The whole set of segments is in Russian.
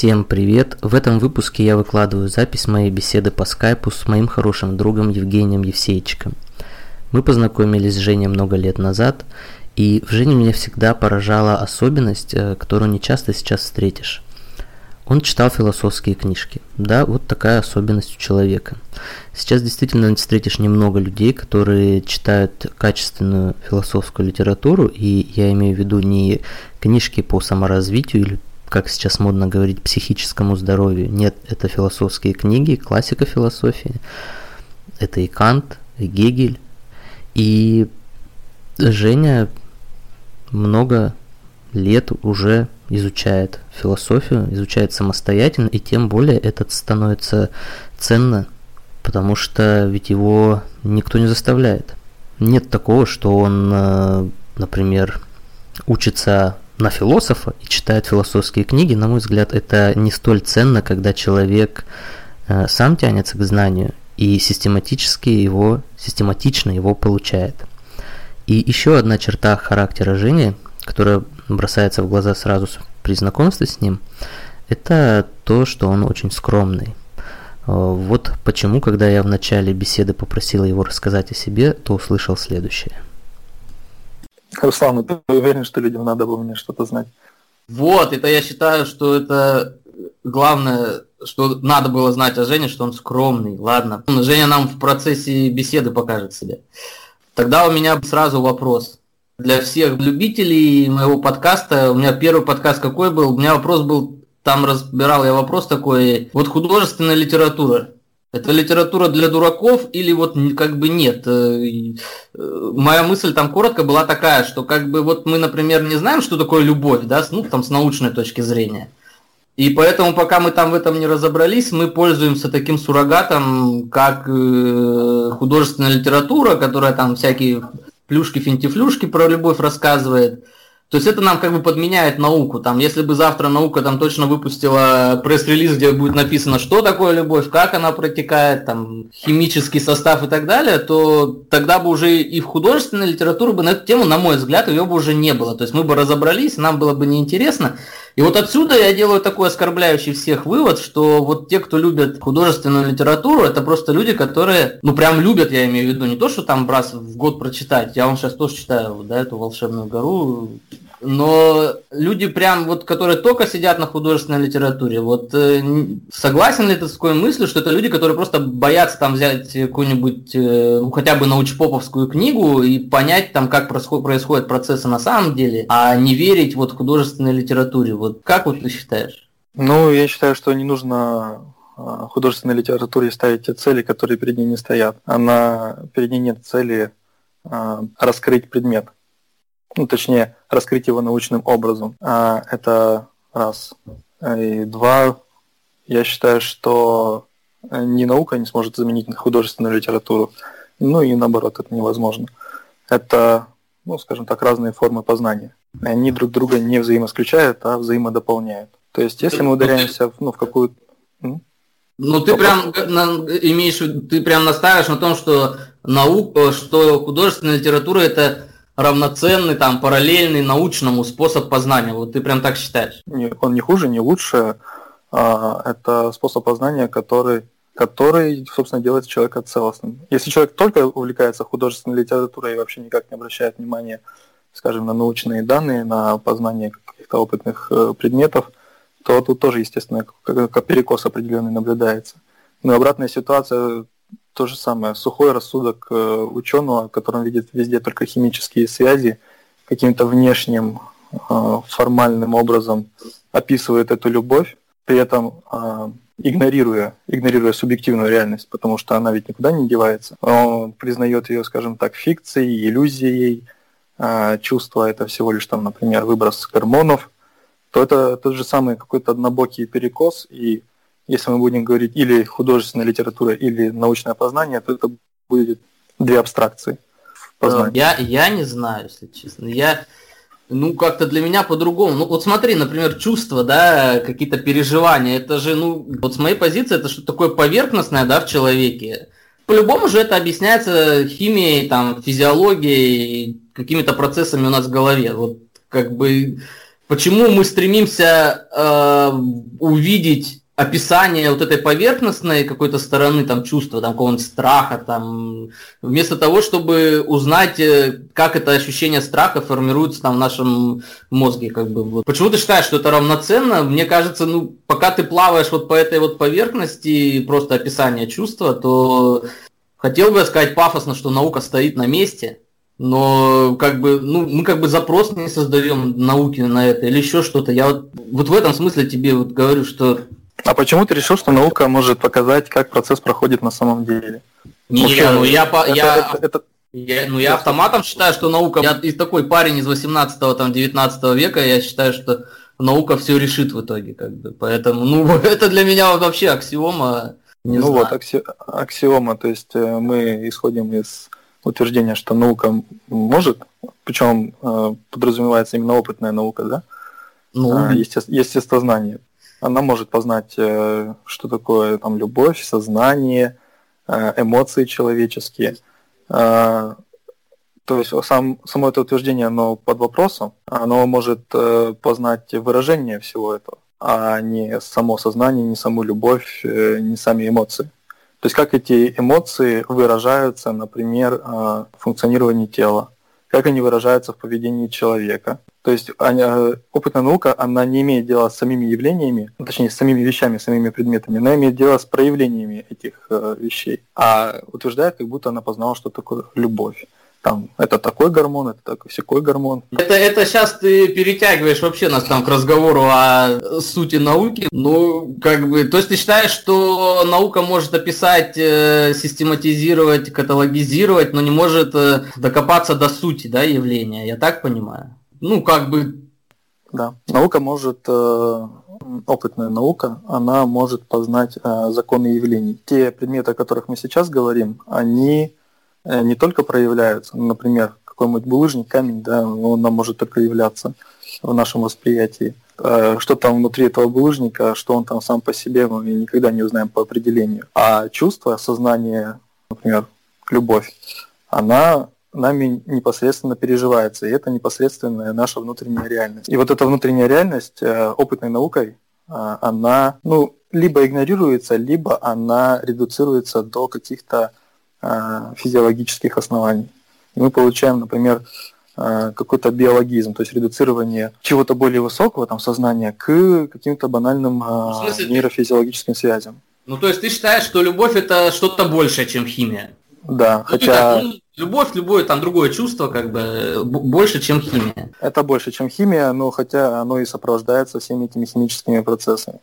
Всем привет! В этом выпуске я выкладываю запись моей беседы по скайпу с моим хорошим другом Евгением Евсеичиком. Мы познакомились с Женей много лет назад, и в Жене меня всегда поражала особенность, э, которую не часто сейчас встретишь. Он читал философские книжки. Да, вот такая особенность у человека. Сейчас действительно встретишь немного людей, которые читают качественную философскую литературу, и я имею в виду не книжки по саморазвитию или как сейчас модно говорить, психическому здоровью. Нет, это философские книги, классика философии. Это и Кант, и Гегель. И Женя много лет уже изучает философию, изучает самостоятельно, и тем более это становится ценно, потому что ведь его никто не заставляет. Нет такого, что он, э, например, учится на философа и читает философские книги, на мой взгляд, это не столь ценно, когда человек э, сам тянется к знанию и систематически его, систематично его получает. И еще одна черта характера Жени, которая бросается в глаза сразу при знакомстве с ним, это то, что он очень скромный. Э, вот почему, когда я в начале беседы попросил его рассказать о себе, то услышал следующее – Руслан, ну ты уверен, что людям надо было мне что-то знать? Вот, это я считаю, что это главное, что надо было знать о Жене, что он скромный. Ладно, Женя нам в процессе беседы покажет себя. Тогда у меня сразу вопрос. Для всех любителей моего подкаста, у меня первый подкаст какой был? У меня вопрос был, там разбирал я вопрос такой, вот художественная литература. Это литература для дураков или вот как бы нет? Э, э, моя мысль там коротко была такая, что как бы вот мы, например, не знаем, что такое любовь, да, ну там с научной точки зрения. И поэтому, пока мы там в этом не разобрались, мы пользуемся таким суррогатом, как э, художественная литература, которая там всякие плюшки-финтифлюшки про любовь рассказывает. То есть это нам как бы подменяет науку. Там, если бы завтра наука там точно выпустила пресс-релиз, где будет написано, что такое любовь, как она протекает, там, химический состав и так далее, то тогда бы уже и в художественной литературе бы на эту тему, на мой взгляд, ее бы уже не было. То есть мы бы разобрались, нам было бы неинтересно. И вот отсюда я делаю такой оскорбляющий всех вывод, что вот те, кто любят художественную литературу, это просто люди, которые, ну прям любят, я имею в виду, не то, что там раз в год прочитать. Я вам сейчас тоже читаю, да, эту волшебную гору, но люди прям вот, которые только сидят на художественной литературе, вот э, согласен ли ты с такой мыслью, что это люди, которые просто боятся там взять какую-нибудь, э, ну хотя бы научпоповскую книгу и понять там, как происходят процессы на самом деле, а не верить вот художественной литературе. Вот как вот ты считаешь? Ну, я считаю, что не нужно а, художественной литературе ставить те цели, которые перед ней не стоят. Она, перед ней нет цели а, раскрыть предмет ну, точнее, раскрыть его научным образом. А, это раз. И два, я считаю, что ни наука не сможет заменить художественную литературу, ну и наоборот, это невозможно. Это, ну, скажем так, разные формы познания. Они друг друга не взаимоисключают, а взаимодополняют. То есть, если мы ударяемся ну, в какую-то... Ну, ты прям имеешь, ты прям настаиваешь на том, что наука, что художественная литература это равноценный, там, параллельный научному способ познания. Вот ты прям так считаешь? Нет, он не хуже, не лучше. А, это способ познания, который, который, собственно, делает человека целостным. Если человек только увлекается художественной литературой и вообще никак не обращает внимания, скажем, на научные данные, на познание каких-то опытных э, предметов, то тут тоже, естественно, как перекос определенный наблюдается. Но обратная ситуация то же самое, сухой рассудок э, ученого, который видит везде только химические связи, каким-то внешним э, формальным образом описывает эту любовь, при этом э, игнорируя, игнорируя субъективную реальность, потому что она ведь никуда не девается. Он признает ее, скажем так, фикцией, иллюзией, чувство это всего лишь там, например, выброс гормонов, то это тот же самый какой-то однобокий перекос, и если мы будем говорить или художественная литература, или научное познание, то это будет две абстракции. Я, я не знаю, если честно. Я, ну, как-то для меня по-другому. Ну, вот смотри, например, чувства, да, какие-то переживания, это же, ну, вот с моей позиции, это что-то такое поверхностное, да, в человеке. По-любому же это объясняется химией, там, физиологией, какими-то процессами у нас в голове. Вот, как бы, почему мы стремимся э, увидеть описание вот этой поверхностной какой-то стороны там чувства, там какого-нибудь страха, там, вместо того, чтобы узнать, э, как это ощущение страха формируется там в нашем мозге, как бы. Вот. Почему ты считаешь, что это равноценно? Мне кажется, ну, пока ты плаваешь вот по этой вот поверхности, просто описание чувства, то хотел бы сказать пафосно, что наука стоит на месте, но как бы, ну, мы как бы запрос не создаем науки на это или еще что-то. Я вот, вот в этом смысле тебе вот говорю, что а почему ты решил, что наука может показать, как процесс проходит на самом деле? Не, Вообще, ну я, это, я, это, это, я, ну я автоматом считаю, что наука, я и такой парень из 18 там 19 века, я считаю, что наука все решит в итоге, как бы. Поэтому, ну, это для меня вообще аксиома. Не ну знаю. вот, акси, аксиома, то есть э, мы исходим из утверждения, что наука может, причем э, подразумевается именно опытная наука, да? Ну, а, есте, естествознание она может познать, э, что такое там любовь, сознание, э, эмоции человеческие. Э, то есть сам, само это утверждение, оно под вопросом, оно может познать выражение всего этого, а не само сознание, не саму любовь, не сами эмоции. То есть как эти эмоции выражаются, например, в функционировании тела, как они выражаются в поведении человека, то есть э, опытная наука, она не имеет дела с самими явлениями, ну, точнее, с самими вещами, самими предметами, она имеет дело с проявлениями этих э, вещей. А утверждает, как будто она познала, что такое любовь. Там, это такой гормон, это такой всякой гормон. Это, это сейчас ты перетягиваешь вообще нас там к разговору о сути науки. Ну, как бы, то есть ты считаешь, что наука может описать, э, систематизировать, каталогизировать, но не может э, докопаться до сути, да, явления, я так понимаю? ну, как бы... Да, наука может, э, опытная наука, она может познать э, законы явлений. Те предметы, о которых мы сейчас говорим, они не только проявляются, ну, например, какой-нибудь булыжник, камень, да, он нам может только являться в нашем восприятии. Что там внутри этого булыжника, что он там сам по себе, мы никогда не узнаем по определению. А чувство, сознание, например, любовь, она нами непосредственно переживается, и это непосредственная наша внутренняя реальность. И вот эта внутренняя реальность э, опытной наукой, э, она ну, либо игнорируется, либо она редуцируется до каких-то э, физиологических оснований. И мы получаем, например, какой-то биологизм, то есть редуцирование чего-то более высокого, там, сознания, к каким-то банальным ну, нейрофизиологическим связям. Ну, то есть ты считаешь, что любовь это что-то большее, чем химия? Да, ну, хотя... Ну, любовь, любое там другое чувство, как бы больше, чем химия. Это больше, чем химия, но хотя оно и сопровождается всеми этими химическими процессами.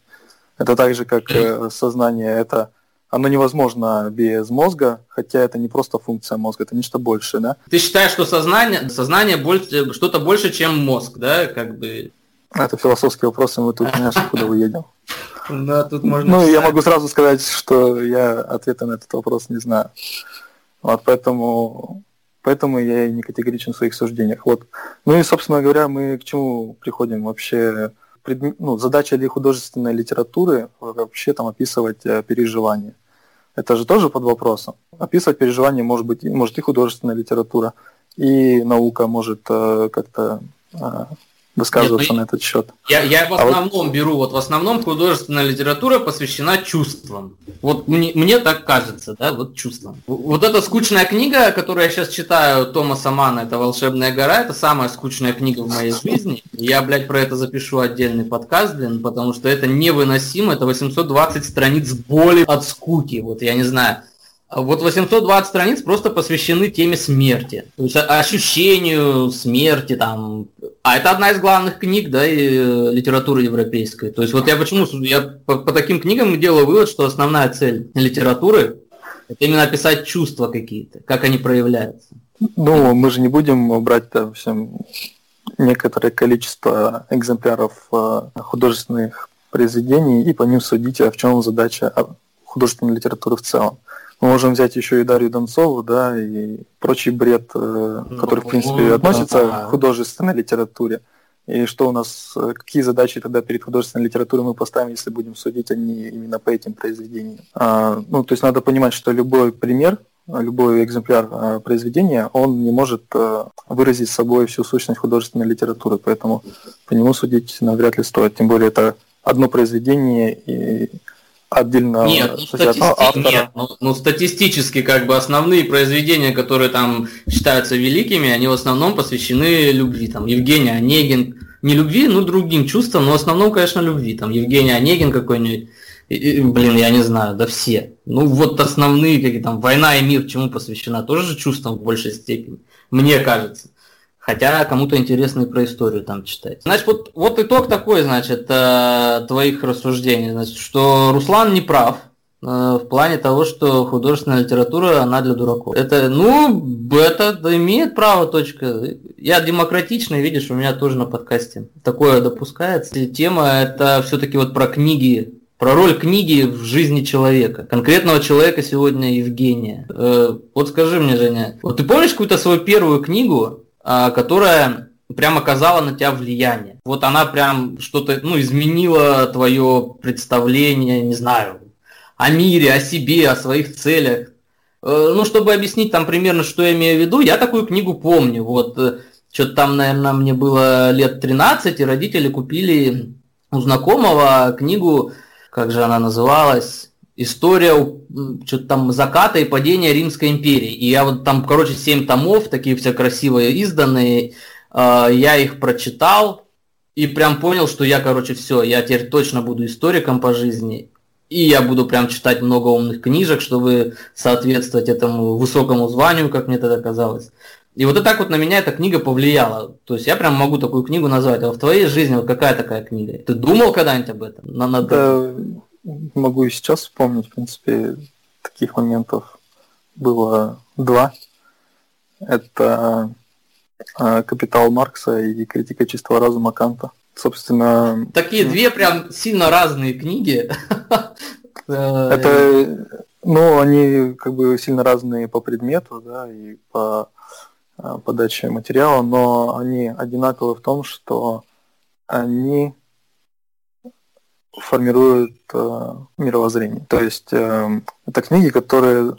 Это так же, как э, сознание, это оно невозможно без мозга, хотя это не просто функция мозга, это нечто большее, да? Ты считаешь, что сознание, сознание больше, что-то больше, чем мозг, да, как бы? Это философский вопрос, и мы тут, знаешь, куда вы едем. Да, тут можно... Ну, я могу сразу сказать, что я ответа на этот вопрос не знаю. Вот поэтому, поэтому я и не категоричен в своих суждениях. Вот. Ну и, собственно говоря, мы к чему приходим вообще? Пред, ну, задача ли художественной литературы вообще там описывать э, переживания. Это же тоже под вопросом. Описывать переживания может быть может и художественная литература, и наука может э, как-то э, высказываться Нет, ну, на этот счет. Я, я в основном а вот... беру, вот в основном художественная литература посвящена чувствам. Вот мне, мне так кажется, да, вот чувствам. Вот эта скучная книга, которую я сейчас читаю Томаса Мана, это «Волшебная гора», это самая скучная книга в моей жизни. Я, блядь, про это запишу отдельный подкаст, блин, потому что это невыносимо, это 820 страниц боли от скуки, вот я не знаю. Вот 820 страниц просто посвящены теме смерти, то есть ощущению смерти, там, а это одна из главных книг, да, и э, литературы европейской. То есть вот я почему, я по, по таким книгам делаю вывод, что основная цель литературы – это именно описать чувства какие-то, как они проявляются. Ну, мы же не будем брать там всем некоторое количество экземпляров э, художественных произведений и по ним судить, а в чем задача художественной литературы в целом. Мы можем взять еще и Дарью Донцову, да, и прочий бред, э, ну, который, в принципе, относится к художественной литературе. И что у нас, э, какие задачи тогда перед художественной литературой мы поставим, если будем судить они именно по этим произведениям. А, ну, то есть надо понимать, что любой пример любой экземпляр э, произведения, он не может э, выразить собой всю сущность художественной литературы, поэтому по нему судить навряд ли стоит. Тем более это одно произведение и отдельно нет, ну, стати... автора. Нет, ну, ну, статистически как бы основные произведения, которые там считаются великими, они в основном посвящены любви. Там Евгений Онегин, не любви, ну другим чувствам, но в основном, конечно, любви. Там Евгений Онегин какой-нибудь, блин, я не знаю, да все. Ну вот основные, какие там «Война и мир» чему посвящена, тоже же чувствам в большей степени, мне кажется. Хотя кому-то интересно и про историю там читать. Значит, вот, вот итог такой, значит, э, твоих рассуждений, значит, что Руслан не прав э, в плане того, что художественная литература, она для дураков. Это, ну, это имеет право, точка. Я демократичный, видишь, у меня тоже на подкасте такое допускается. Тема это все-таки вот про книги про роль книги в жизни человека, конкретного человека сегодня Евгения. Э, вот скажи мне, Женя, вот ты помнишь какую-то свою первую книгу, которая прям оказала на тебя влияние. Вот она прям что-то, ну, изменила твое представление, не знаю, о мире, о себе, о своих целях. Э, ну, чтобы объяснить там примерно, что я имею в виду, я такую книгу помню. Вот э, что-то там, наверное, мне было лет 13, и родители купили у знакомого книгу, как же она называлась, история что-то там заката и падения Римской империи. И я вот там, короче, семь томов, такие все красивые изданные, э, я их прочитал и прям понял, что я, короче, все, я теперь точно буду историком по жизни. И я буду прям читать много умных книжек, чтобы соответствовать этому высокому званию, как мне тогда казалось. И вот так вот на меня эта книга повлияла. То есть я прям могу такую книгу назвать. А в твоей жизни вот какая такая книга? Ты думал когда-нибудь об этом? На, на... Да, могу и сейчас вспомнить, в принципе, таких моментов было два. Это а, «Капитал Маркса» и «Критика чистого разума Канта». Собственно... Такие ну, две прям сильно разные книги. Это, ну, они как бы сильно разные по предмету, да, и по а, подаче материала, но они одинаковы в том, что они формируют э, мировоззрение. То есть э, это книги, которые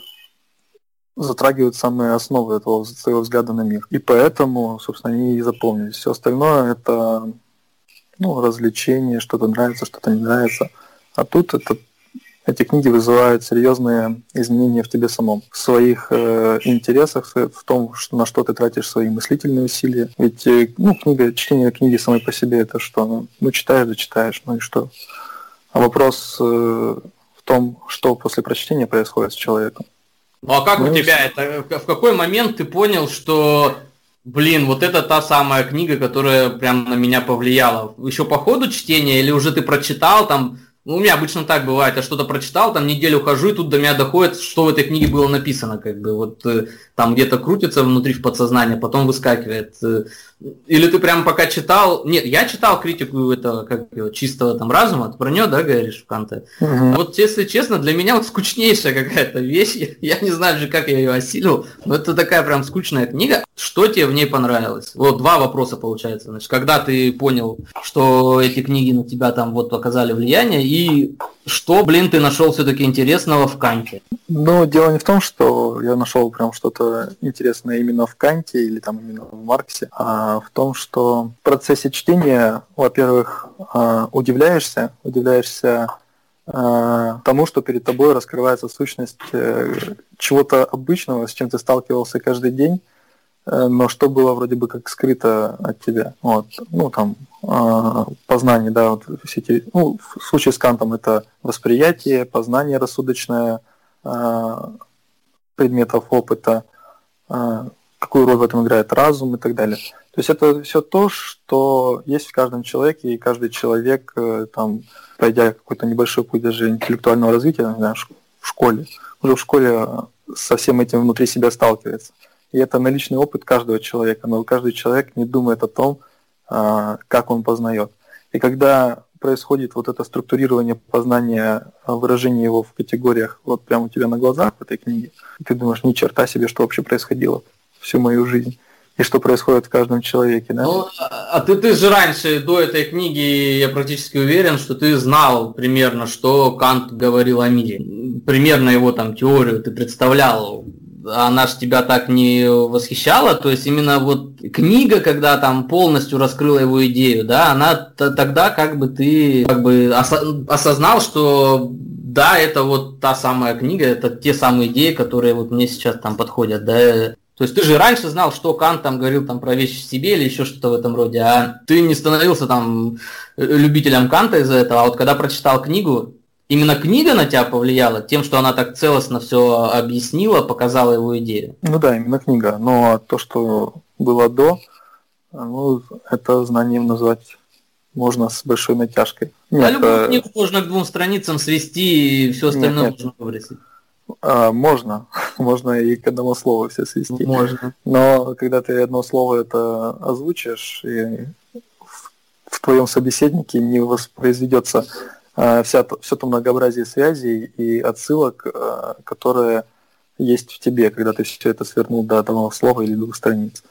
затрагивают самые основы этого своего взгляда на мир. И поэтому, собственно, они и запомнились. Все остальное это ну, развлечение, что-то нравится, что-то не нравится. А тут это эти книги вызывают серьезные изменения в тебе самом, в своих э, интересах, в том, что, на что ты тратишь свои мыслительные усилия. Ведь э, ну, книга, чтение книги самой по себе это что? Ну, ну читаешь, да читаешь, ну и что? А вопрос э, в том, что после прочтения происходит с человеком. Ну а как ну, у тебя это? В какой момент ты понял, что, блин, вот это та самая книга, которая прям на меня повлияла? Еще по ходу чтения или уже ты прочитал там ну, у меня обычно так бывает, я что-то прочитал, там неделю хожу, и тут до меня доходит, что в этой книге было написано, как бы, вот э, там где-то крутится внутри в подсознании, потом выскакивает. Или ты прям пока читал, нет, я читал критику этого, как его, чистого там разума, ты про нее, да, говоришь, в Канте? Угу. Вот, если честно, для меня вот скучнейшая какая-то вещь, я не знаю же, как я ее осилил, но это такая прям скучная книга. Что тебе в ней понравилось? Вот два вопроса получается, значит, когда ты понял, что эти книги на тебя там вот оказали влияние, и и что, блин, ты нашел все-таки интересного в Канте? Ну, дело не в том, что я нашел прям что-то интересное именно в Канте или там именно в Марксе, а в том, что в процессе чтения, во-первых, а, удивляешься, удивляешься а, тому, что перед тобой раскрывается сущность э, чего-то обычного, с чем ты сталкивался каждый день, Э, но что было вроде бы как скрыто от тебя. Вот. Ну, там, э, познание, да, вот все эти, ну, в случае с Кантом это восприятие, познание рассудочное предметов опыта, какую роль в этом играет разум и так далее. То есть это все то, что есть в каждом человеке, и каждый человек, э, там, пройдя какой-то небольшой путь даже интеллектуального развития, знаю, в школе, уже в школе со всем этим внутри себя сталкивается. И это наличный опыт каждого человека, но каждый человек не думает о том, а, как он познает. И когда происходит вот это структурирование познания, выражение его в категориях вот прямо у тебя на глазах в этой книге, ты думаешь, ни черта себе, что вообще происходило всю мою жизнь и что происходит в каждом человеке, да? Ну, а ты, ты же раньше, до этой книги, я практически уверен, что ты знал примерно, что Кант говорил о мире. Примерно его там теорию ты представлял она же тебя так не восхищала, то есть именно вот книга, когда там полностью раскрыла его идею, да, она тогда как бы ты как бы осознал, что да, это вот та самая книга, это те самые идеи, которые вот мне сейчас там подходят, да, то есть ты же раньше знал, что Кант там говорил там про вещи в себе или еще что-то в этом роде, а ты не становился там э, любителем Канта из-за этого, а вот когда прочитал книгу, именно книга на тебя повлияла тем, что она так целостно все объяснила, показала его идею? Ну да, именно книга. Но то, что было до, ну, это знанием назвать можно с большой натяжкой. Нет, а любую э... книгу можно к двум страницам свести и все остальное нет, нет. можно выбросить. А, можно, можно и к одному слову все свести. Можно. Но когда ты одно слово это озвучишь, и в, в твоем собеседнике не воспроизведется а, вся, все то многообразие связей и отсылок, а, которые есть в тебе, когда ты все это свернул до одного слова или двух страниц.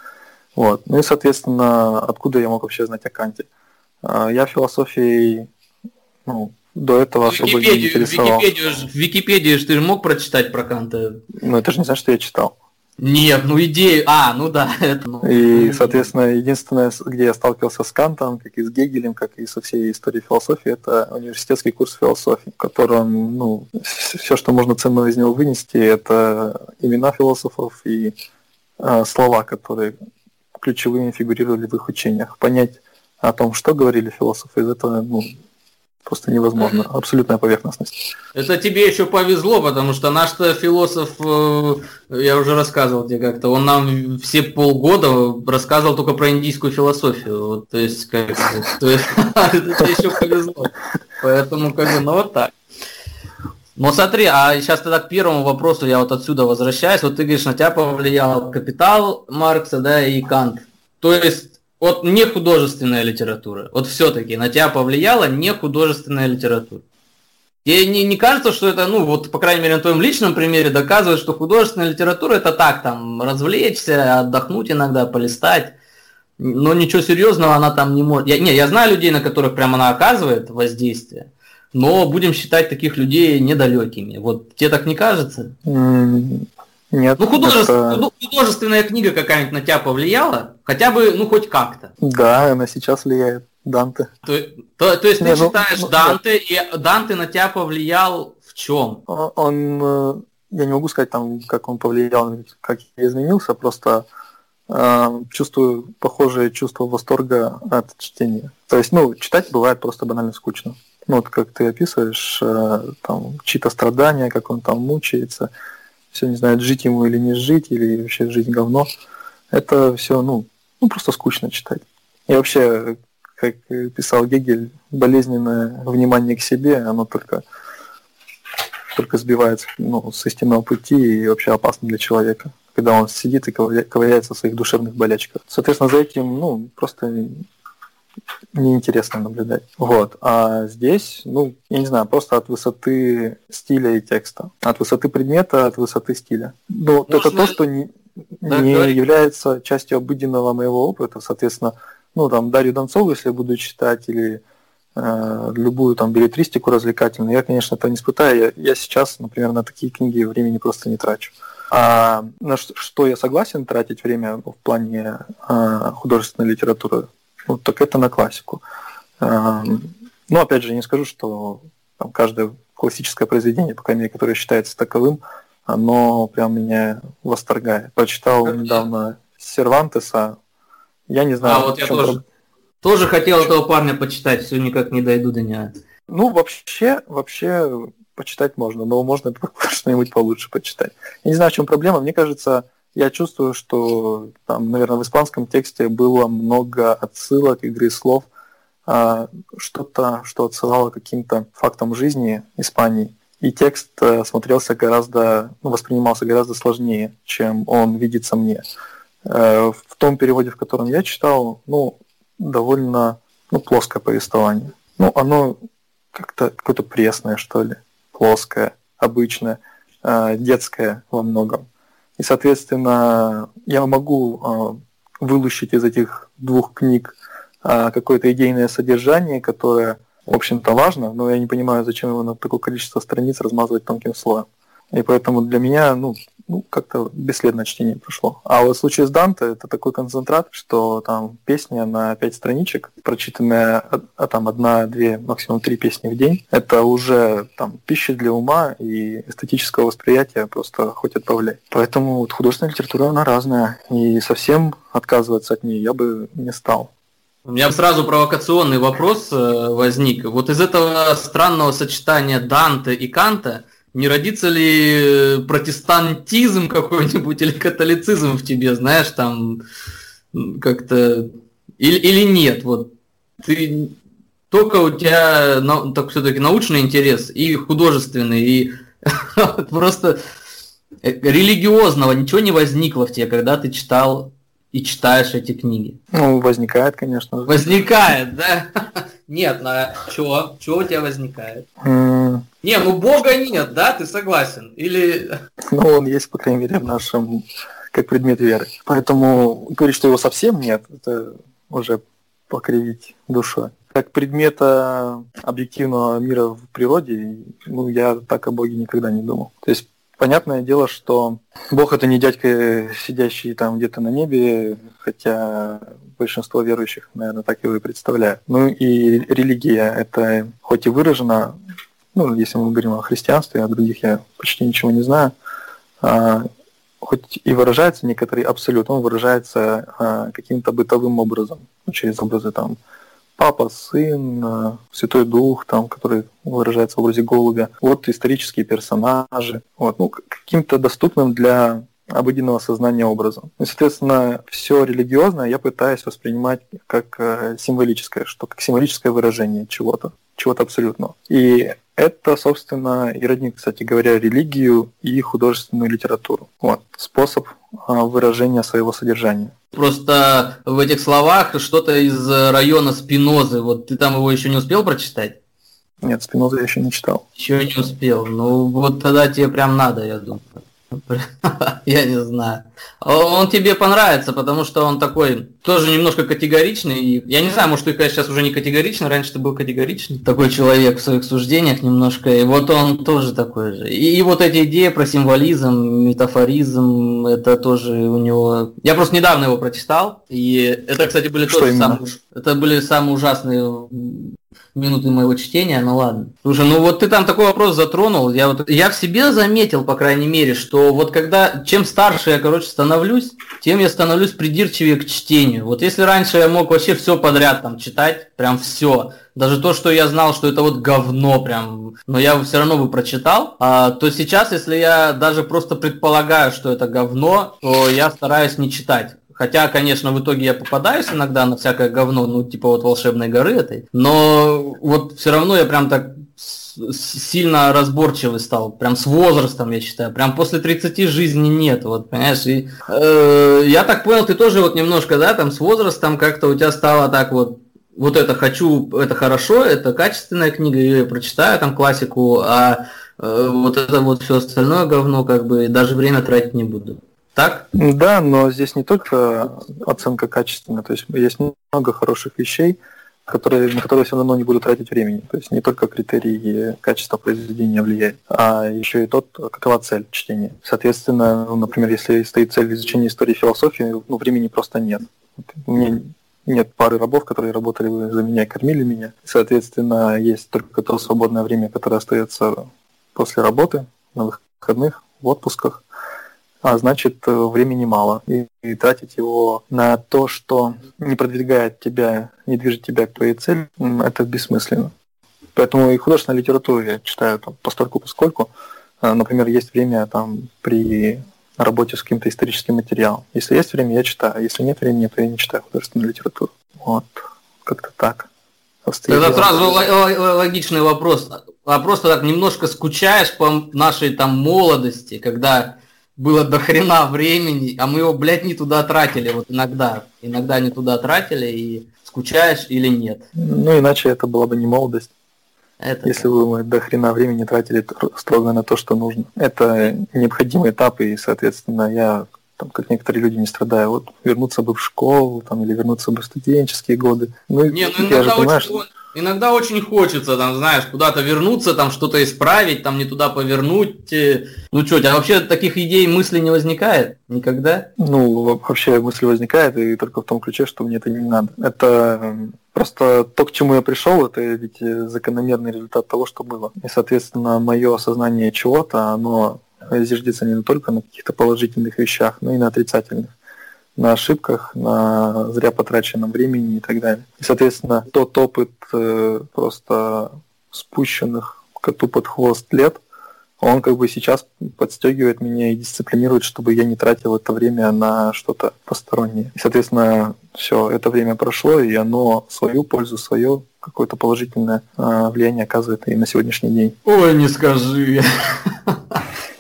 Вот. Ну и, соответственно, откуда я мог вообще знать о Канте? А, я философией ну, до этого особо не интересовал. Википедию, Википедию ты же мог прочитать про Канта? Ну, это же не значит, что я читал. Нет, ну идею... А, ну да. Это, ну... И, соответственно, единственное, где я сталкивался с Кантом, как и с Гегелем, как и со всей историей философии, это университетский курс философии, в котором, ну, все, что можно ценного из него вынести, это имена философов и э, слова, которые ключевыми фигурировали в их учениях. Понять о том, что говорили философы, из этого, ну, просто невозможно. Абсолютная поверхностность. Это тебе еще повезло, потому что наш-то философ, э, я уже рассказывал тебе как-то, он нам все полгода рассказывал только про индийскую философию. Вот, то есть, как то есть, это еще повезло. Поэтому, как бы, ну вот так. Но смотри, а сейчас тогда к первому вопросу я вот отсюда возвращаюсь. Вот ты говоришь, на тебя повлиял капитал Маркса, да, и Кант. То есть вот не художественная литература. Вот все-таки на тебя повлияла не художественная литература. Тебе не, не кажется, что это, ну, вот, по крайней мере, на твоем личном примере доказывает, что художественная литература это так, там, развлечься, отдохнуть иногда, полистать. Но ничего серьезного она там не может. Я, не, я знаю людей, на которых прямо она оказывает воздействие, но будем считать таких людей недалекими. Вот тебе так не кажется? Нет. Ну, художественная, это... художественная книга какая-нибудь на тебя повлияла? Хотя бы, ну, хоть как-то. Да, она сейчас влияет. Данте. То, то, то есть Не, ты ну, читаешь ну, Данте, да. и Данте на тебя повлиял в чем? Он, он, э, я не могу сказать, там, как он повлиял, как я изменился, просто э, чувствую похожее чувство восторга от чтения. То есть, ну, читать бывает просто банально скучно. Ну, вот как ты описываешь, э, там, чьи-то страдания, как он там мучается, все не знает, жить ему или не жить, или вообще жить говно. Это все, ну, ну просто скучно читать. И вообще, как писал Гегель, болезненное внимание к себе, оно только, только сбивается ну, с истинного пути и вообще опасно для человека, когда он сидит и ковыряется в своих душевных болячках. Соответственно, за этим ну, просто неинтересно наблюдать. Вот. А здесь, ну, я не знаю, просто от высоты стиля и текста. От высоты предмета, от высоты стиля. Но Можно... это то, что не, да, не является частью обыденного моего опыта. Соответственно, ну, там, Дарью Донцову, если я буду читать, или э, любую там билетристику развлекательную, я, конечно, это не испытаю. Я, я сейчас, например, на такие книги времени просто не трачу. А на что, что я согласен тратить время в плане э, художественной литературы? Вот так это на классику. Эм, ну, опять же, не скажу, что там, каждое классическое произведение, по крайней мере, которое считается таковым, оно прям меня восторгает. Прочитал недавно Сервантеса. Я не знаю. А вот я тоже, тоже хотел этого парня почитать, все никак не дойду до него. Ну, вообще, вообще почитать можно, но можно что-нибудь получше почитать. Я не знаю, в чем проблема. Мне кажется, я чувствую, что там, наверное, в испанском тексте было много отсылок, игры слов, а, что-то, что отсылало каким-то фактам жизни Испании. И текст э, смотрелся гораздо, ну, воспринимался гораздо сложнее, чем он видится мне. Э, в том переводе, в котором я читал, ну, довольно ну, плоское повествование. Ну, оно как-то какое-то пресное, что ли, плоское, обычное, э, детское во многом. И, соответственно, я могу а, вылучить из этих двух книг а, какое-то идейное содержание, которое, в общем-то, важно, но я не понимаю, зачем его на такое количество страниц размазывать тонким слоем. И поэтому для меня, ну, ну, как-то бесследно чтение прошло. А вот в случае с Данте это такой концентрат, что там песня на пять страничек, прочитанная а, там одна-две, максимум три песни в день, это уже там пища для ума и эстетического восприятия просто хоть отправляй. Поэтому вот художественная литература, она разная, и совсем отказываться от нее я бы не стал. У меня сразу провокационный вопрос э, возник. Вот из этого странного сочетания Данте и Канта не родится ли протестантизм какой-нибудь или католицизм в тебе, знаешь, там как-то... Или, или нет, вот ты только у тебя так все-таки научный интерес и художественный, и просто религиозного ничего не возникло в тебе, когда ты читал и читаешь эти книги? Ну, возникает, конечно. Возникает, да? Нет, на чего? Чего у тебя возникает? Не, ну Бога нет, да? Ты согласен? Или... Ну, он есть, по крайней мере, в нашем как предмет веры. Поэтому говорить, что его совсем нет, это уже покривить душой. Как предмета объективного мира в природе, ну, я так о Боге никогда не думал. То есть Понятное дело, что Бог это не дядька, сидящий там где-то на небе, хотя большинство верующих, наверное, так его и представляют. Ну и религия это хоть и выражена, ну, если мы говорим о христианстве, о других я почти ничего не знаю, а, хоть и выражается некоторый абсолют, он выражается а, каким-то бытовым образом, ну, через образы там Папа, Сын, э, Святой Дух, там, который выражается в образе голубя. Вот исторические персонажи. Вот, ну, каким-то доступным для обыденного сознания образом. И, соответственно, все религиозное я пытаюсь воспринимать как э, символическое, что как символическое выражение чего-то, чего-то абсолютного. И это, собственно, и роднит, кстати говоря, религию и художественную литературу. Вот, способ выражения своего содержания. Просто в этих словах что-то из района Спинозы. Вот ты там его еще не успел прочитать? Нет, Спиноза я еще не читал. Еще не успел. Ну вот тогда тебе прям надо, я думаю. Я не знаю. Он тебе понравится, потому что он такой тоже немножко категоричный. Я не знаю, может, ты, конечно, сейчас уже не категоричный, раньше ты был категоричный. Такой человек в своих суждениях немножко. И вот он тоже такой же. И, и вот эти идеи про символизм, метафоризм, это тоже у него... Я просто недавно его прочитал. И это, кстати, были что тоже самые... Это были самые ужасные минуты моего чтения, ну ладно. Слушай, ну вот ты там такой вопрос затронул, я вот я в себе заметил, по крайней мере, что вот когда чем старше я, короче, становлюсь, тем я становлюсь придирчивее к чтению. Вот если раньше я мог вообще все подряд там читать, прям все, даже то, что я знал, что это вот говно прям, но я все равно бы прочитал, а, то сейчас, если я даже просто предполагаю, что это говно, то я стараюсь не читать. Хотя, конечно, в итоге я попадаюсь иногда на всякое говно, ну, типа вот волшебной горы этой. Но вот все равно я прям так сильно разборчивый стал, прям с возрастом, я считаю, прям после 30 жизни нет, вот, понимаешь, и, э, я так понял, ты тоже вот немножко, да, там с возрастом как-то у тебя стало так вот, вот это хочу, это хорошо, это качественная книга, я ее прочитаю, там классику, а э, вот это вот все остальное говно, как бы, даже время тратить не буду. Так? Да, но здесь не только оценка качественная, то есть есть много хороших вещей, которые, на которые все равно не буду тратить времени. То есть не только критерии качества произведения влияет, а еще и тот, какова цель чтения. Соответственно, ну, например, если стоит цель изучения истории и философии, ну, времени просто нет. У меня нет пары рабов, которые работали за меня и кормили меня. Соответственно, есть только то свободное время, которое остается после работы, на выходных, в отпусках а значит э, времени мало. И, и тратить его на то, что не продвигает тебя, не движет тебя к твоей цели, это бессмысленно. Поэтому и художественную литературу я читаю там, постольку поскольку. Э, например, есть время там при работе с каким-то историческим материалом. Если есть время, я читаю. Если нет времени, то я не читаю художественную литературу. Вот, как-то так. Тогда сразу логичный вопрос. А просто так немножко скучаешь по нашей там молодости, когда было до хрена времени, а мы его, блядь, не туда тратили, вот иногда. Иногда не туда тратили, и скучаешь или нет. Ну, иначе это была бы не молодость. Это если бы мы до хрена времени тратили строго на то, что нужно. Это необходимый этап, и, соответственно, я, там, как некоторые люди, не страдаю. Вот вернуться бы в школу, там, или вернуться бы в студенческие годы. Ну, не, ну, я же понимаю, что иногда очень хочется, там, знаешь, куда-то вернуться, там что-то исправить, там не туда повернуть. Э, ну что, у тебя вообще таких идей, мыслей не возникает? Никогда? Ну, вообще мысль возникает, и только в том ключе, что мне это не надо. Это просто то, к чему я пришел, это ведь закономерный результат того, что было. И, соответственно, мое осознание чего-то, оно зиждется не только на каких-то положительных вещах, но и на отрицательных на ошибках, на зря потраченном времени и так далее. И, соответственно, тот опыт э, просто спущенных коту под хвост лет, он как бы сейчас подстегивает меня и дисциплинирует, чтобы я не тратил это время на что-то постороннее. И, соответственно, все, это время прошло, и оно свою пользу, свое какое-то положительное э, влияние оказывает и на сегодняшний день. Ой, не скажи.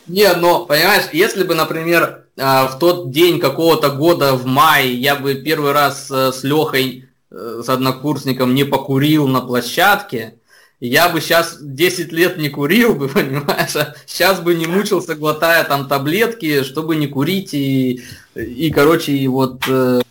Не, но, понимаешь, если бы, например, в тот день какого-то года в мае я бы первый раз э, с Лехой, э, с однокурсником не покурил на площадке, я бы сейчас 10 лет не курил бы, понимаешь, а сейчас бы не мучился, глотая там таблетки, чтобы не курить и, и короче, и вот э,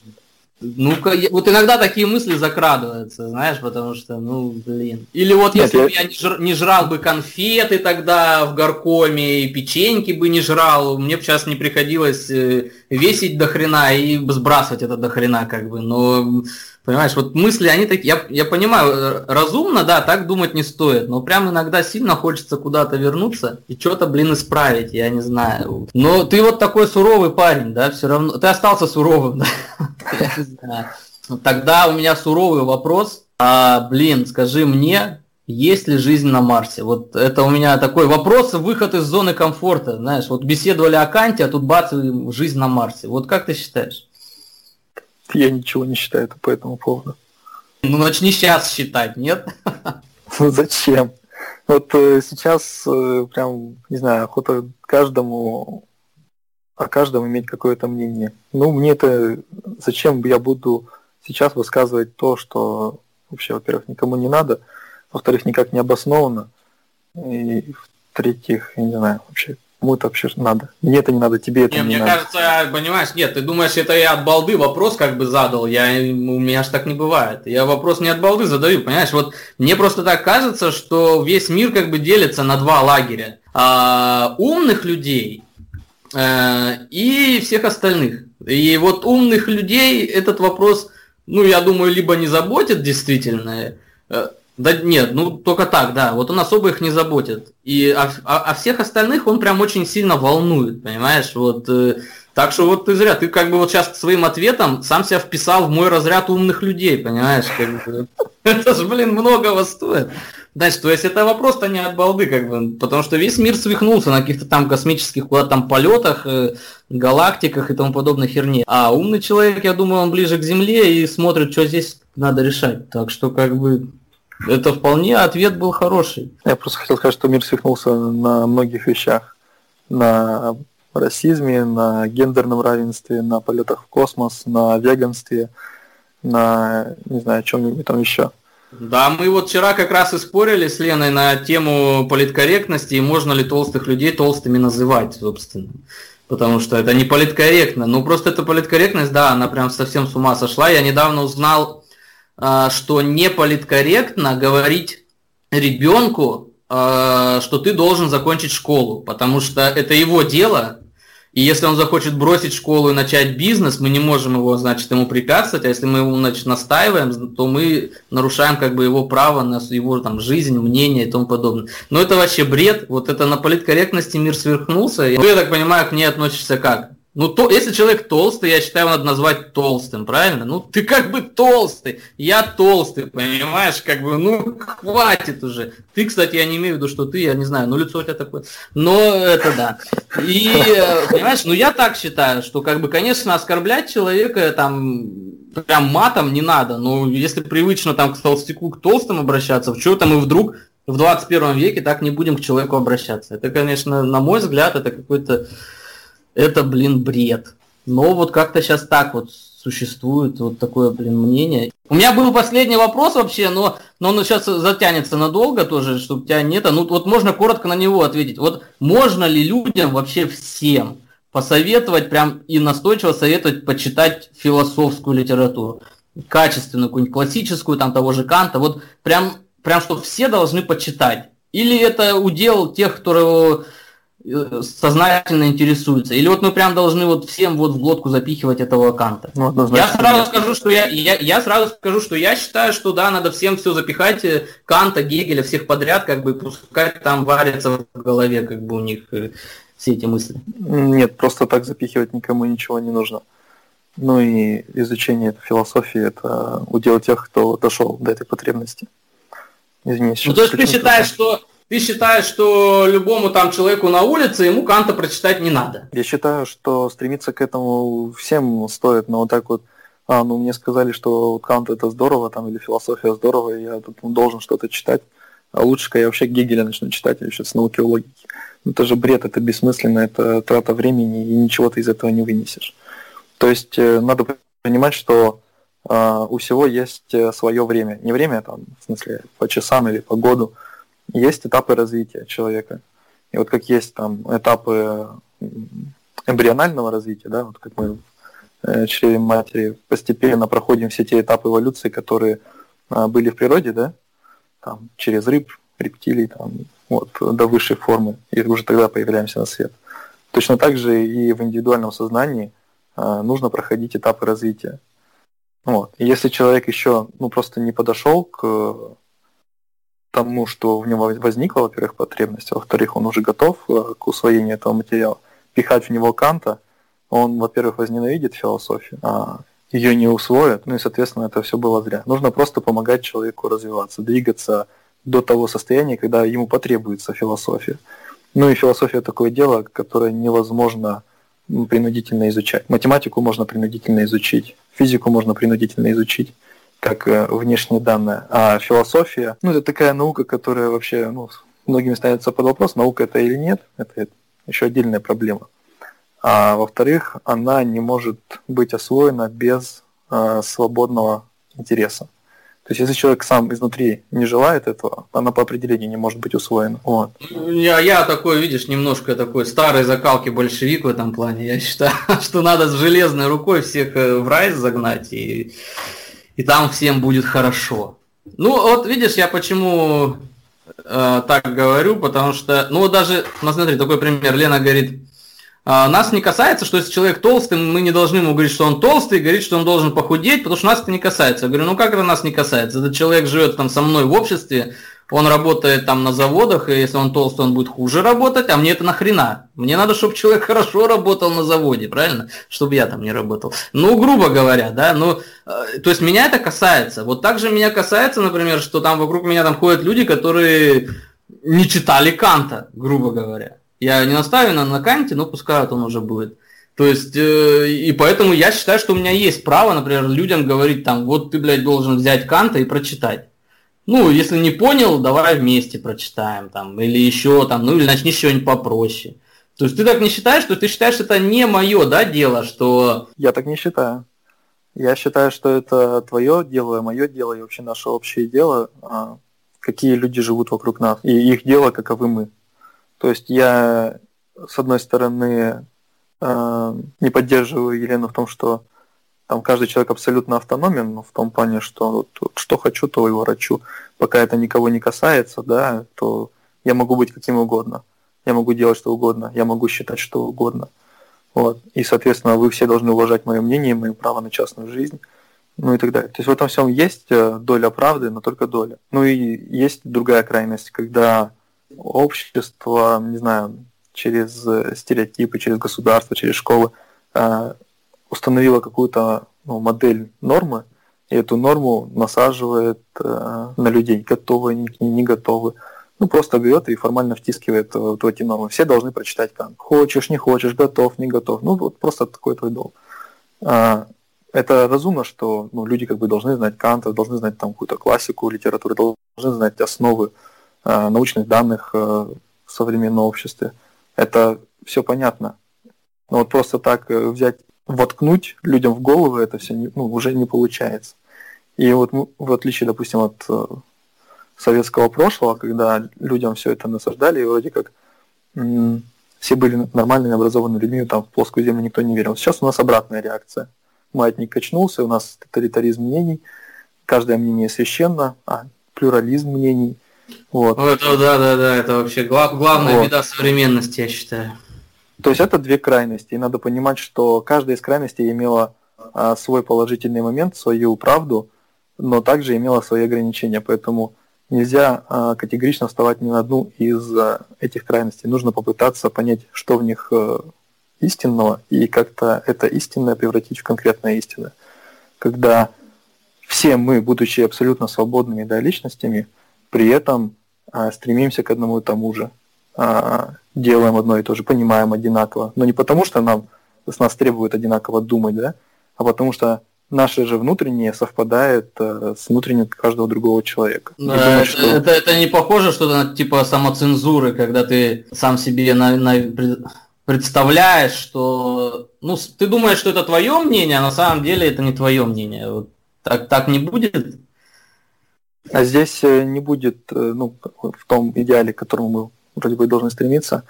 ну-ка, вот иногда такие мысли закрадываются, знаешь, потому что, ну, блин. Или вот Нет, если я... бы я не, жр, не жрал бы конфеты тогда в горкоме, и печеньки бы не жрал, мне бы сейчас не приходилось э, весить до хрена и сбрасывать это до хрена, как бы. Но Понимаешь, вот мысли, они такие, я, я понимаю, э, разумно, да, так думать не стоит, но прям иногда сильно хочется куда-то вернуться и что-то, блин, исправить, я не знаю. Но ты вот такой суровый парень, да, все равно, ты остался суровым, да. Тогда у меня суровый вопрос, а, блин, скажи мне, есть ли жизнь на Марсе? Вот это у меня такой вопрос, выход из зоны комфорта, знаешь, вот беседовали о Канте, а тут бац, жизнь на Марсе. Вот как ты считаешь? Я ничего не считаю по этому поводу. Ну, начни сейчас считать, нет? Ну, зачем? Вот э, сейчас э, прям, не знаю, охота каждому о каждом иметь какое-то мнение. Ну, мне это зачем я буду сейчас высказывать то, что вообще, во-первых, никому не надо, во-вторых, никак не обосновано, и в-третьих, я не знаю, вообще Кому это вообще надо? Мне это не надо, тебе это не, не мне надо. кажется, понимаешь, нет, ты думаешь, это я от балды вопрос как бы задал, я, у меня ж так не бывает. Я вопрос не от балды задаю, понимаешь, вот мне просто так кажется, что весь мир как бы делится на два лагеря. А, умных людей а, и всех остальных. И вот умных людей этот вопрос, ну, я думаю, либо не заботит действительно, э, да нет, ну только так, да. Вот он особо их не заботит. И а, а, а всех остальных он прям очень сильно волнует, понимаешь? Вот э, так что вот ты зря, ты как бы вот сейчас своим ответом сам себя вписал в мой разряд умных людей, понимаешь? Как бы. Это же, блин, многого стоит. Значит, то есть это вопрос-то не от балды, как бы, потому что весь мир свихнулся на каких-то там космических куда там полетах, э, галактиках и тому подобной херне. А умный человек, я думаю, он ближе к Земле и смотрит, что здесь надо решать. Так что как бы это вполне ответ был хороший. Я просто хотел сказать, что мир свихнулся на многих вещах. На расизме, на гендерном равенстве, на полетах в космос, на веганстве, на, не знаю, чем-нибудь там еще. Да, мы вот вчера как раз и спорили с Леной на тему политкорректности и можно ли толстых людей толстыми называть, собственно. Потому что это не политкорректно. Ну просто эта политкорректность, да, она прям совсем с ума сошла. Я недавно узнал что не политкорректно говорить ребенку, а, что ты должен закончить школу, потому что это его дело, и если он захочет бросить школу и начать бизнес, мы не можем его, значит, ему препятствовать, а если мы ему, значит, настаиваем, то мы нарушаем как бы его право на его там жизнь, мнение и тому подобное. Но это вообще бред, вот это на политкорректности мир сверхнулся. Ну, я так понимаю, к ней относишься как? Ну, то, если человек толстый, я считаю, надо назвать толстым, правильно? Ну, ты как бы толстый, я толстый, понимаешь? Как бы, ну, хватит уже. Ты, кстати, я не имею в виду, что ты, я не знаю, ну, лицо у тебя такое. Но это да. И, э, понимаешь, ну, я так считаю, что, как бы, конечно, оскорблять человека, там, прям матом не надо. Но если привычно, там, к толстяку, к толстым обращаться, в что там и вдруг в 21 веке так не будем к человеку обращаться. Это, конечно, на мой взгляд, это какой-то это, блин, бред. Но вот как-то сейчас так вот существует вот такое, блин, мнение. У меня был последний вопрос вообще, но, но он сейчас затянется надолго тоже, чтобы тебя нет. Ну вот можно коротко на него ответить. Вот можно ли людям вообще всем посоветовать прям и настойчиво советовать почитать философскую литературу? качественную, какую-нибудь классическую, там того же Канта, вот прям, прям что все должны почитать. Или это удел тех, которые сознательно интересуются. Или вот мы прям должны вот всем вот в глотку запихивать этого Канта. Ну, я сразу нет. скажу, что я, я, я сразу скажу, что я считаю, что да, надо всем все запихать, э, Канта, Гегеля, всех подряд, как бы пускай там варятся в голове, как бы у них э, все эти мысли. Нет, просто так запихивать никому ничего не нужно. Ну и изучение этой философии это удел тех, кто дошел до этой потребности. Извини, ну, то есть ты считаешь, что ты считаешь, что любому там человеку на улице ему Канта прочитать не надо? Я считаю, что стремиться к этому всем стоит, но вот так вот, а, ну мне сказали, что Кант это здорово, там, или философия здорово, и я тут должен что-то читать, а лучше-ка я вообще Гегеля начну читать, я еще с науки о логике. Ну, это же бред, это бессмысленно, это трата времени, и ничего ты из этого не вынесешь. То есть э, надо понимать, что э, у всего есть э, свое время. Не время, там, в смысле, по часам или по году, есть этапы развития человека. И вот как есть там этапы эмбрионального развития, да, вот как мы в э, чреве матери постепенно проходим все те этапы эволюции, которые а, были в природе, да, там, через рыб, рептилий, там, вот, до высшей формы, и уже тогда появляемся на свет. Точно так же и в индивидуальном сознании а, нужно проходить этапы развития. Вот. И если человек еще ну, просто не подошел к тому, что в него возникла, во-первых, потребность, а во-вторых, он уже готов э, к усвоению этого материала, пихать в него Канта, он, во-первых, возненавидит философию, а ее не усвоит, ну и, соответственно, это все было зря. Нужно просто помогать человеку развиваться, двигаться до того состояния, когда ему потребуется философия. Ну и философия такое дело, которое невозможно принудительно изучать. Математику можно принудительно изучить, физику можно принудительно изучить как э, внешние данные. А философия, ну, это такая наука, которая вообще, ну, многими ставится под вопрос, наука это или нет, это еще отдельная проблема. А во-вторых, она не может быть освоена без э, свободного интереса. То есть, если человек сам изнутри не желает этого, она по определению не может быть усвоена. Вот. Я, я такой, видишь, немножко такой старой закалки большевик в этом плане. Я считаю, что надо с железной рукой всех э, в рай загнать и и там всем будет хорошо. Ну, вот видишь, я почему э, так говорю, потому что, ну, даже, ну, смотри, такой пример. Лена говорит, а, нас не касается, что если человек толстый, мы не должны ему говорить, что он толстый, говорить, что он должен похудеть, потому что нас это не касается. Я говорю, ну как это нас не касается? Этот человек живет там со мной в обществе, он работает там на заводах, и если он толстый, он будет хуже работать, а мне это нахрена? Мне надо, чтобы человек хорошо работал на заводе, правильно? Чтобы я там не работал. Ну, грубо говоря, да, ну, э, то есть меня это касается. Вот так же меня касается, например, что там вокруг меня там ходят люди, которые не читали Канта, грубо говоря. Я не настаиваю на, на Канте, но пускай он уже будет. То есть, э, и поэтому я считаю, что у меня есть право, например, людям говорить там, вот ты, блядь, должен взять Канта и прочитать. Ну, если не понял, давай вместе прочитаем там, или еще там, ну или начни с чего-нибудь попроще. То есть ты так не считаешь, что ты считаешь, это не мое, да, дело, что... Я так не считаю. Я считаю, что это твое дело, мое дело и вообще наше общее дело, а, какие люди живут вокруг нас, и их дело, каковы мы. То есть я, с одной стороны, э, не поддерживаю Елену в том, что там каждый человек абсолютно автономен, но в том плане, что что хочу, то и ворочу. Пока это никого не касается, да, то я могу быть каким угодно. Я могу делать что угодно, я могу считать что угодно. Вот. И, соответственно, вы все должны уважать мое мнение, мое право на частную жизнь, ну и так далее. То есть в этом всем есть э, доля правды, но только доля. Ну и есть другая крайность, когда общество, не знаю, через э, стереотипы, через государство, через школы установило какую-то ну, модель нормы, и эту норму насаживает э, на людей, готовы они к ней, не готовы. Ну, просто берет и формально втискивает в, в эти нормы. Все должны прочитать Кант. Хочешь, не хочешь, готов, не готов. Ну, вот просто такой твой долг. А, это разумно, что ну, люди как бы должны знать Канта, должны знать там какую-то классику литературы, должны знать основы Э, научных данных э, в современном обществе. Это все понятно. Но вот просто так э, взять, воткнуть людям в голову это все не, ну, уже не получается. И вот ну, в отличие, допустим, от советского прошлого, когда людям все это насаждали, и вроде как все были нормальными, образованными людьми, там в плоскую землю никто не верил. Сейчас у нас обратная реакция. маятник качнулся, у нас тоталитаризм мнений, каждое мнение священно, а плюрализм мнений. Вот. Это, да, да, да, это вообще глав, главная вот. беда современности, я считаю. То есть это две крайности, и надо понимать, что каждая из крайностей имела а, свой положительный момент, свою правду, но также имела свои ограничения, поэтому нельзя а, категорично вставать ни на одну из а, этих крайностей. Нужно попытаться понять, что в них а, истинного, и как-то это истинное превратить в конкретное истинное. Когда все мы, будучи абсолютно свободными да, личностями, при этом стремимся к одному и тому же, делаем одно и то же, понимаем одинаково. Но не потому, что нам с нас требуют одинаково думать, да, а потому что наше же внутреннее совпадает э, с внутренним каждого другого человека. Да, думать, это, что... это, это не похоже что-то типа самоцензуры, когда ты сам себе на, на, представляешь, что ну, ты думаешь, что это твое мнение, а на самом деле это не твое мнение. Вот так, так не будет? А здесь э, не будет, э, ну, в том идеале, к которому мы вроде бы должны стремиться,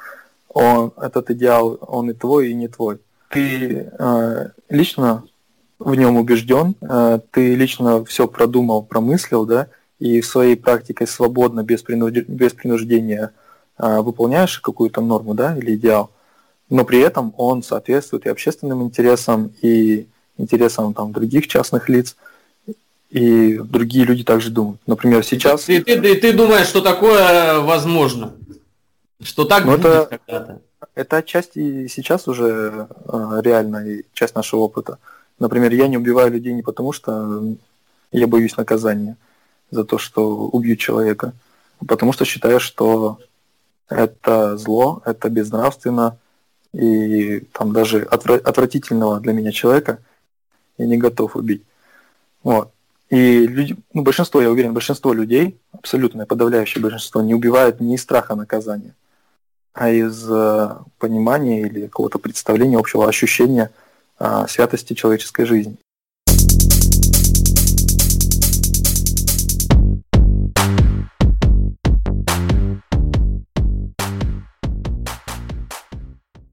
он, этот идеал, он и твой, и не твой. Ты э, лично в нем убежден, э, ты лично все продумал, промыслил, да, и своей практике свободно, без, принуд... без принуждения э, выполняешь какую-то норму, да, или идеал, но при этом он соответствует и общественным интересам, и интересам там, других частных лиц, и другие люди также думают. Например, сейчас... Ты, ты, ты, ты думаешь, что такое возможно? Что так Но будет это, когда-то? Это отчасти сейчас уже э, реально и часть нашего опыта. Например, я не убиваю людей не потому, что я боюсь наказания за то, что убью человека, а потому что считаю, что это зло, это безнравственно, и там даже отвратительного для меня человека я не готов убить. Вот. И люди, ну, большинство, я уверен, большинство людей, абсолютное подавляющее большинство, не убивают не из страха наказания, а из э, понимания или какого-то представления, общего ощущения э, святости человеческой жизни.